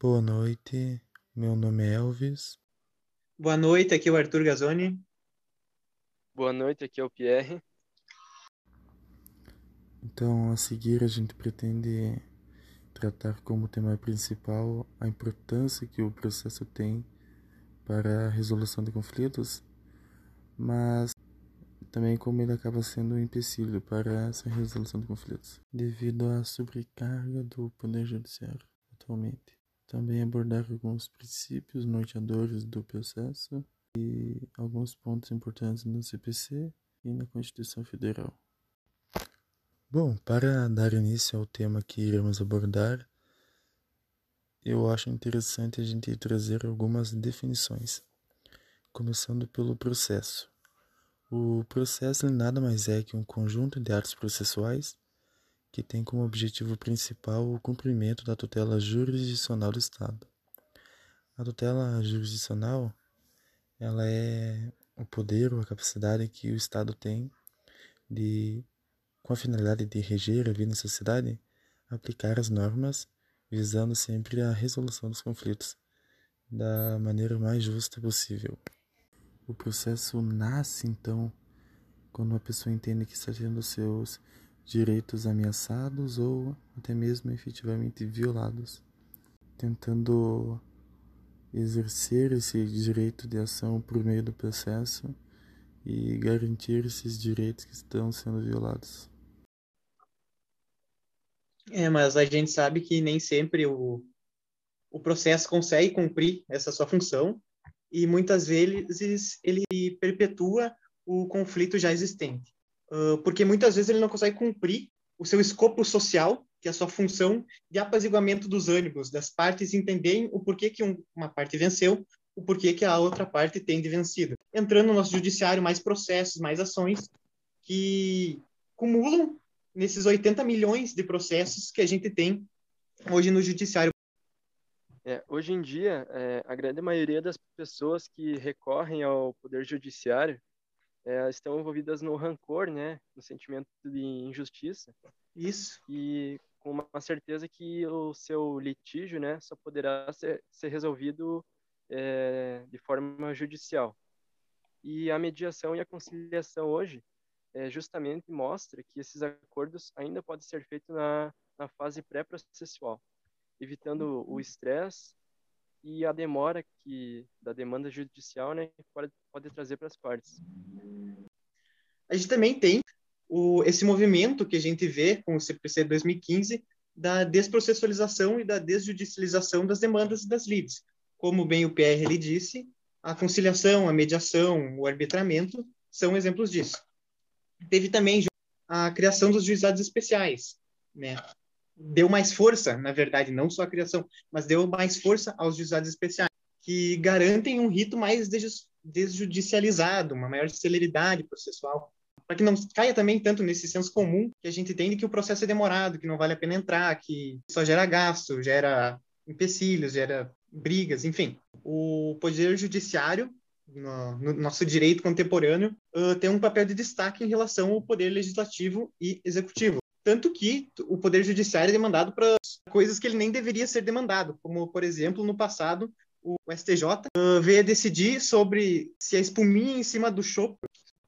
Boa noite, meu nome é Elvis. Boa noite, aqui é o Arthur Gazzoni. Boa noite, aqui é o Pierre. Então, a seguir, a gente pretende tratar como tema principal a importância que o processo tem para a resolução de conflitos, mas também como ele acaba sendo um empecilho para essa resolução de conflitos, devido à sobrecarga do Poder Judiciário atualmente. Também abordar alguns princípios norteadores do processo e alguns pontos importantes no CPC e na Constituição Federal. Bom, para dar início ao tema que iremos abordar, eu acho interessante a gente trazer algumas definições, começando pelo processo. O processo nada mais é que um conjunto de atos processuais que tem como objetivo principal o cumprimento da tutela jurisdicional do Estado. A tutela jurisdicional ela é o poder ou a capacidade que o Estado tem de com a finalidade de reger a vida em sociedade, aplicar as normas visando sempre a resolução dos conflitos da maneira mais justa possível. O processo nasce então quando a pessoa entende que está tendo seus direitos ameaçados ou até mesmo efetivamente violados, tentando exercer esse direito de ação por meio do processo e garantir esses direitos que estão sendo violados. É, mas a gente sabe que nem sempre o, o processo consegue cumprir essa sua função e muitas vezes ele perpetua o conflito já existente. Porque muitas vezes ele não consegue cumprir o seu escopo social, que é a sua função de apaziguamento dos ânimos das partes entenderem o porquê que um, uma parte venceu, o porquê que a outra parte tem de vencido. Entrando no nosso judiciário, mais processos, mais ações que cumulam nesses 80 milhões de processos que a gente tem hoje no judiciário. É, hoje em dia, é, a grande maioria das pessoas que recorrem ao poder judiciário é, estão envolvidas no rancor, né, no sentimento de injustiça. Isso. E com uma certeza que o seu litígio, né, só poderá ser, ser resolvido é, de forma judicial. E a mediação e a conciliação hoje é, justamente mostra que esses acordos ainda podem ser feitos na, na fase pré-processual, evitando o estresse e a demora que da demanda judicial né, pode, pode trazer para as partes. A gente também tem o, esse movimento que a gente vê com o CPC 2015 da desprocessualização e da desjudicialização das demandas das lides. Como bem o PR disse, a conciliação, a mediação, o arbitramento são exemplos disso. Teve também a criação dos juizados especiais, né? Deu mais força, na verdade, não só a criação, mas deu mais força aos juizados especiais, que garantem um rito mais desjudicializado, uma maior celeridade processual, para que não caia também tanto nesse senso comum que a gente tem de que o processo é demorado, que não vale a pena entrar, que só gera gasto, gera empecilhos, gera brigas, enfim. O poder judiciário no, no nosso direito contemporâneo, uh, tem um papel de destaque em relação ao poder legislativo e executivo. Tanto que o poder judiciário é demandado para coisas que ele nem deveria ser demandado, como, por exemplo, no passado, o STJ uh, veio decidir sobre se a espuminha em cima do chopp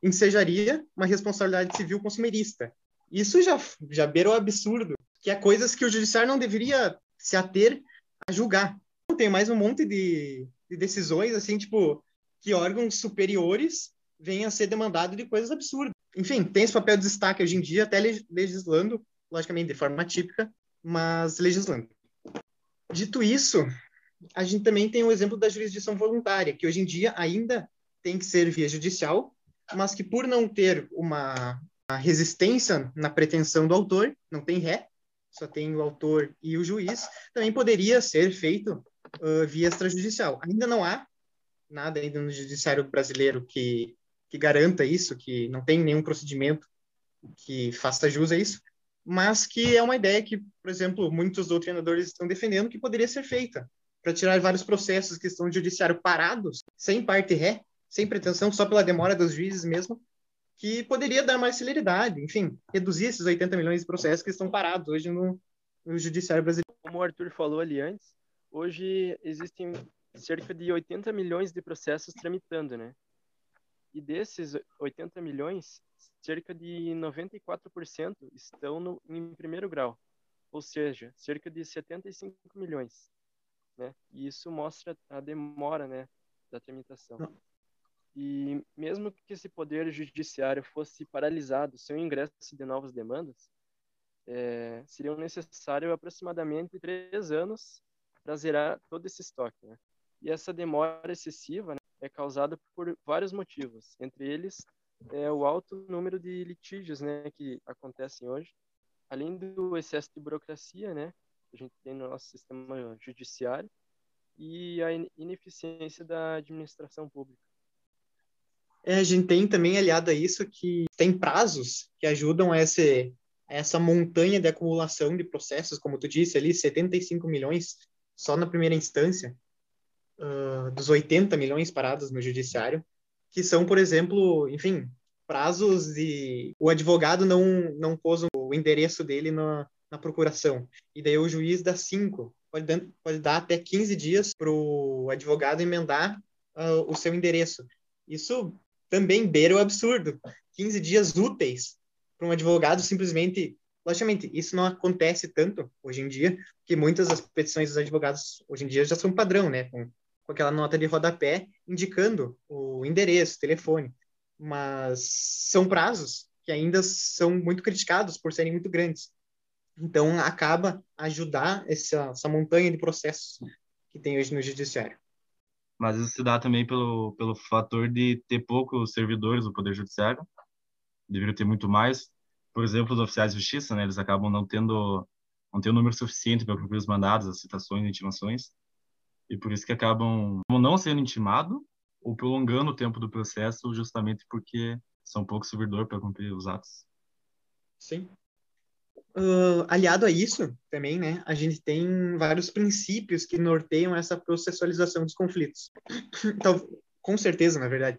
ensejaria uma responsabilidade civil consumerista. Isso já, já beira o absurdo, que é coisas que o judiciário não deveria se ater a julgar. Tem mais um monte de, de decisões, assim, tipo, que órgãos superiores venham a ser demandados de coisas absurdas. Enfim, tem esse papel de destaque hoje em dia, até legislando, logicamente de forma típica, mas legislando. Dito isso, a gente também tem o exemplo da jurisdição voluntária, que hoje em dia ainda tem que ser via judicial, mas que por não ter uma, resistência na pretensão do autor, não tem ré, só tem o autor e o juiz, também poderia ser feito uh, via extrajudicial. Ainda não há nada ainda no judiciário brasileiro que, que garanta isso, que não tem nenhum procedimento que faça jus a isso, mas que é uma ideia que, por exemplo, muitos doutrinadores estão defendendo que poderia ser feita para tirar vários processos que estão no judiciário parados, sem parte ré, sem pretensão, só pela demora dos juízes mesmo, que poderia dar mais celeridade, enfim, reduzir esses 80 milhões de processos que estão parados hoje no, no judiciário brasileiro. Como o Arthur falou ali antes, hoje existem cerca de 80 milhões de processos tramitando, né? E desses 80 milhões, cerca de 94% estão no, em primeiro grau, ou seja, cerca de 75 milhões, né? E isso mostra a demora, né, da tramitação. E mesmo que esse poder judiciário fosse paralisado sem o ingresso de novas demandas, é, seriam necessários aproximadamente três anos para zerar todo esse estoque. Né? E essa demora excessiva né, é causada por vários motivos, entre eles é o alto número de litígios né, que acontecem hoje, além do excesso de burocracia né, que a gente tem no nosso sistema judiciário e a ineficiência da administração pública. É, a gente tem também aliado a isso que tem prazos que ajudam esse, essa montanha de acumulação de processos, como tu disse ali, 75 milhões só na primeira instância, uh, dos 80 milhões parados no judiciário, que são, por exemplo, enfim, prazos de o advogado não não pôs o endereço dele na, na procuração. E daí o juiz dá cinco pode dar, pode dar até 15 dias para o advogado emendar uh, o seu endereço. Isso também beira o absurdo 15 dias úteis para um advogado simplesmente logicamente isso não acontece tanto hoje em dia que muitas das petições dos advogados hoje em dia já são padrão né com com aquela nota de rodapé indicando o endereço, telefone. Mas são prazos que ainda são muito criticados por serem muito grandes. Então, acaba ajudar essa, essa montanha de processos que tem hoje no judiciário. Mas isso se dá também pelo, pelo fator de ter poucos servidores do Poder Judiciário. Deveria ter muito mais. Por exemplo, os oficiais de justiça, né, eles acabam não tendo, não tendo um número suficiente para cumprir os mandados, as citações e intimações e por isso que acabam não sendo intimados ou prolongando o tempo do processo justamente porque são pouco servidor para cumprir os atos. Sim. Uh, aliado a isso, também, né, a gente tem vários princípios que norteiam essa processualização dos conflitos. Então, com certeza, na verdade,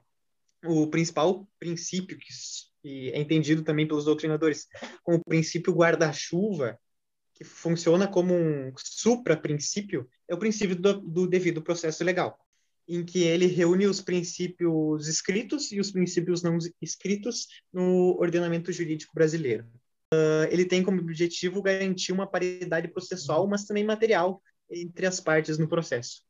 o principal princípio que, é entendido também pelos doutrinadores como o princípio guarda-chuva que funciona como um supra-princípio, é o princípio do, do, devido processo legal, em que ele reúne os princípios escritos e os princípios não escritos no ordenamento jurídico brasileiro. Uh, ele tem como objetivo garantir uma paridade processual, mas também material, entre as partes no processo.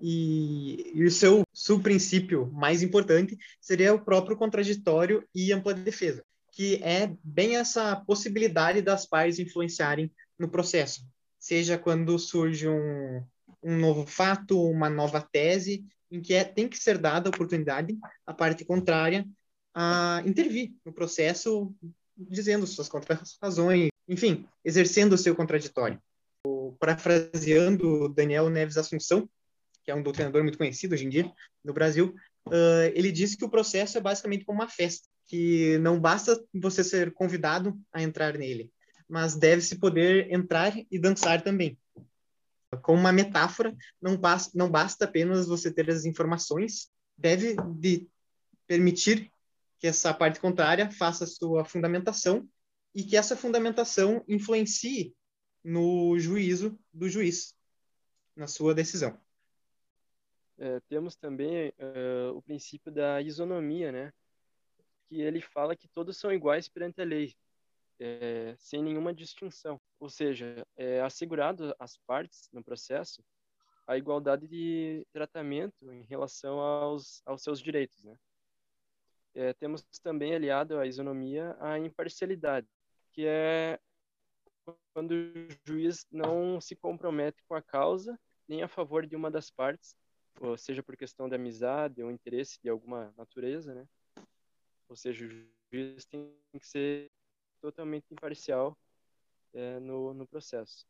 E, e o seu subprincípio mais importante seria o próprio contraditório e ampla defesa, que é bem essa possibilidade das partes influenciarem no processo, seja quando surge um, um novo fato, uma nova tese, em que é, tem que ser dada a oportunidade à parte contrária a intervir no processo, dizendo suas contrarrazões, enfim, exercendo o seu contraditório. O, parafraseando Daniel Neves Assunção, que é um doutrinador muito conhecido hoje em dia no Brasil, uh, ele disse que o processo é basicamente como uma festa, que não basta você ser convidado a entrar nele, mas deve-se poder entrar e dançar também. Como uma metáfora, não basta, não basta apenas você ter as informações, deve de permitir que essa parte contrária faça sua fundamentação e que essa fundamentação influencie no juízo do juiz, na sua decisão. É, temos também uh, o princípio da isonomia, né? Que ele fala que todos são iguais perante a lei, é, sem nenhuma distinção. Ou seja, é assegurado às partes no processo a igualdade de tratamento em relação aos, aos seus direitos. Né? É, temos também aliado à isonomia a imparcialidade, que é quando o juiz não se compromete com a causa nem a favor de uma das partes, ou seja por questão de amizade ou interesse de alguma natureza, né? Ou seja, o juiz tem que ser totalmente imparcial é, no, no processo.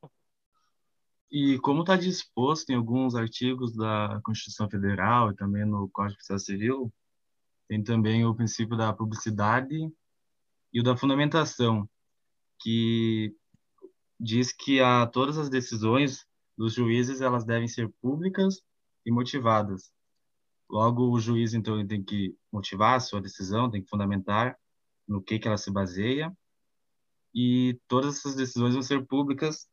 E como está disposto em alguns artigos da Constituição Federal e também no Código de Processo Civil, tem também o princípio da publicidade e o da fundamentação, que diz que a todas as decisões dos juízes elas devem ser públicas e motivadas. Logo, o juiz então tem que motivar a sua decisão, tem que fundamentar no que que ela se baseia e todas essas decisões vão ser públicas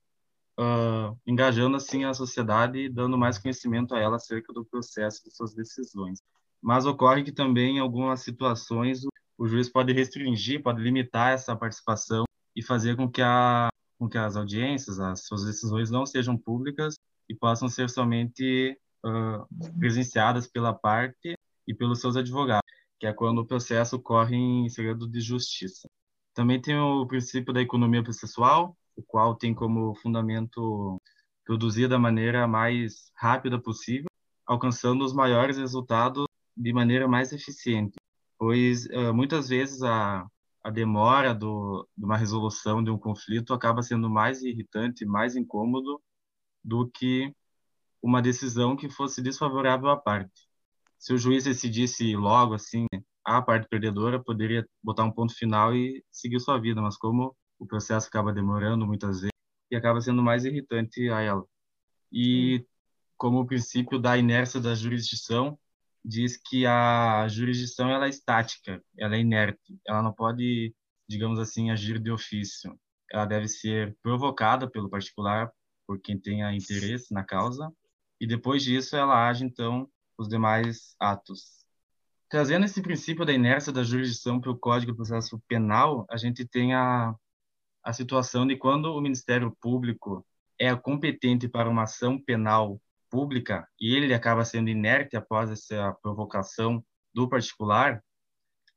uh, engajando assim a sociedade e dando mais conhecimento a ela acerca do processo de suas decisões. Mas ocorre que também em algumas situações o, juiz pode restringir, pode limitar essa participação e fazer com que a com que as audiências, as suas decisões não sejam públicas e possam ser somente uh, presenciadas pela parte e pelos seus advogados, que é quando o processo ocorre em segredo de justiça. Também tem o princípio da economia processual, o qual tem como fundamento produzir da maneira mais rápida possível, alcançando os maiores resultados de maneira mais eficiente, pois uh, muitas vezes a, a demora do, de uma resolução de um conflito acaba sendo mais irritante, mais incômodo do que uma decisão que fosse desfavorável à parte. Se o juiz decidisse logo assim, a parte perdedora poderia botar um ponto final e seguir sua vida, mas como o processo acaba demorando muitas vezes e acaba sendo mais irritante a ela. E como o princípio da inércia da jurisdição diz que a jurisdição ela é estática, ela é inerte, ela não pode, digamos assim, agir de ofício. Ela deve ser provocada pelo particular, por quem tenha interesse na causa, e depois disso ela age então os demais atos. Trazendo esse princípio da inércia da jurisdição para o Código de Processo Penal, a gente tem a, a situação de quando o Ministério Público é competente para uma ação penal pública e ele acaba sendo inerte após essa provocação do particular,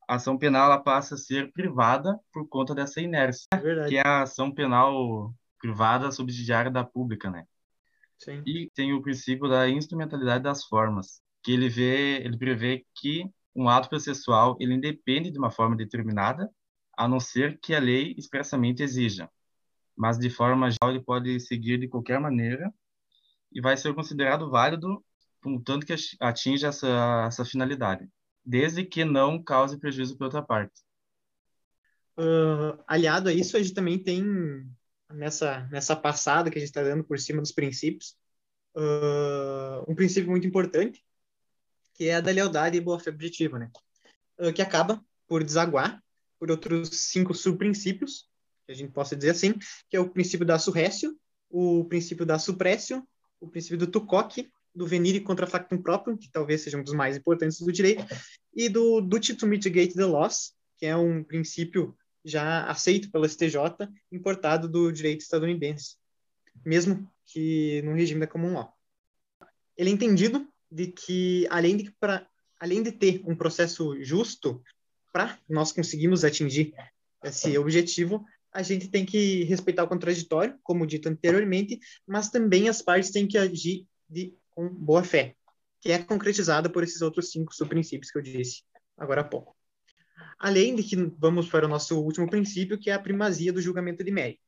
a ação penal ela passa a ser privada por conta dessa inércia, é que é a ação penal privada subsidiária da pública, né? Sim. E tem o princípio da instrumentalidade das formas, que ele vê, ele prevê que um ato processual ele independe de uma forma determinada, a não ser que a lei expressamente exija. Mas de forma geral ele pode seguir de qualquer maneira e vai ser considerado válido contanto que atinja essa essa finalidade, desde que não cause prejuízo para outra parte. Uh, aliado a isso, a gente também tem nessa, nessa passada que a gente está dando por cima dos princípios, uh, um princípio muito importante, que é a da lealdade e boa-fé objetiva, né? Uh, que acaba por desaguar por outros cinco subprincípios, que a gente possa dizer assim, que é o princípio da surrécio, o princípio da supressio, o princípio do tucoque, do venire contra factum próprio, que talvez seja um dos mais importantes do direito, e do duty to mitigate the loss, que é um princípio já aceito pelo STJ, importado do direito estadunidense, mesmo que no regime da common law. Ele é entendido de que, além de, pra, além de ter um processo justo, para nós conseguirmos atingir esse objetivo, a gente tem que respeitar o contraditório, como dito anteriormente, mas também as partes têm que agir de, com boa fé, que é concretizada por esses outros cinco subprincípios que eu disse agora há pouco. Além de que vamos para o nosso último princípio, que é a primazia do julgamento de mérito.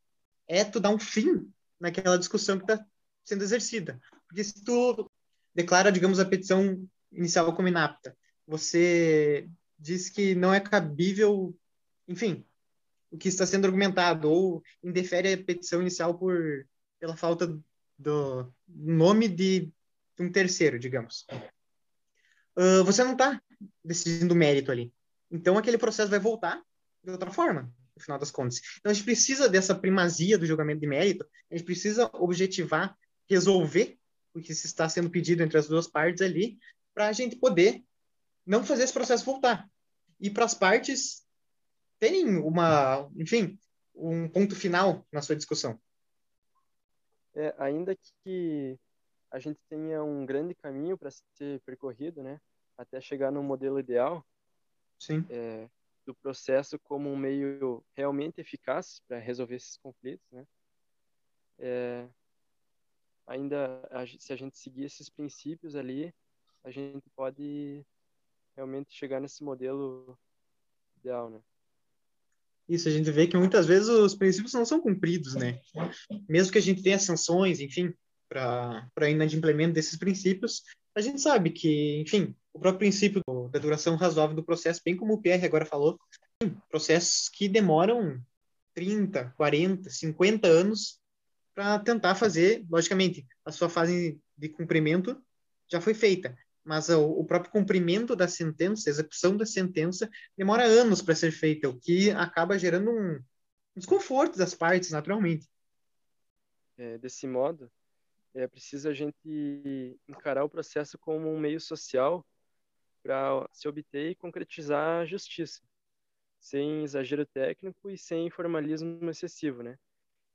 É tu dar um fim naquela discussão que está sendo exercida. Porque se tu declara, digamos, a petição inicial como inapta, você diz que não é cabível, enfim, o que está sendo argumentado, ou indefere a petição inicial por pela falta do nome de, um terceiro, digamos. Uh, você não está decidindo mérito ali. Então, aquele processo vai voltar de outra forma, no final das contas. Então, a gente precisa dessa primazia do julgamento de mérito, a gente precisa objetivar, resolver o que se está sendo pedido entre as duas partes ali, para a gente poder não fazer esse processo voltar. E para as partes terem uma, enfim, um ponto final na sua discussão. É, ainda que a gente tenha um grande caminho para ser percorrido, né, até chegar no modelo ideal, Sim. É, do processo como um meio realmente eficaz para resolver esses conflitos, né? É, ainda, se a gente seguir esses princípios ali, a gente pode realmente chegar nesse modelo ideal, né? Isso, a gente vê que muitas vezes os princípios não são cumpridos, né? Mesmo que a gente tenha sanções, enfim, para inadimplemento desses princípios, a gente sabe que, enfim, o próprio princípio da duração razoável do processo, bem como o Pierre agora falou, processos que demoram 30, 40, 50 anos para tentar fazer, logicamente, a sua fase de cumprimento já foi feita, mas o, próprio cumprimento da sentença, a execução da sentença, demora anos para ser feita, o que acaba gerando um desconforto das partes, naturalmente. é, desse modo, é preciso a gente encarar o processo como um meio social para se obter e concretizar a justiça, sem exagero técnico e sem formalismo excessivo, né?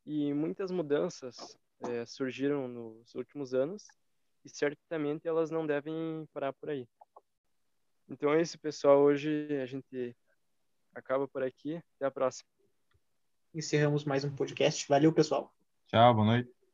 E muitas mudanças é, surgiram nos últimos anos e certamente elas não devem parar por aí. Então é isso, pessoal. Hoje a gente acaba por aqui. Até a próxima. Encerramos mais um podcast. Valeu, pessoal. Tchau, boa noite.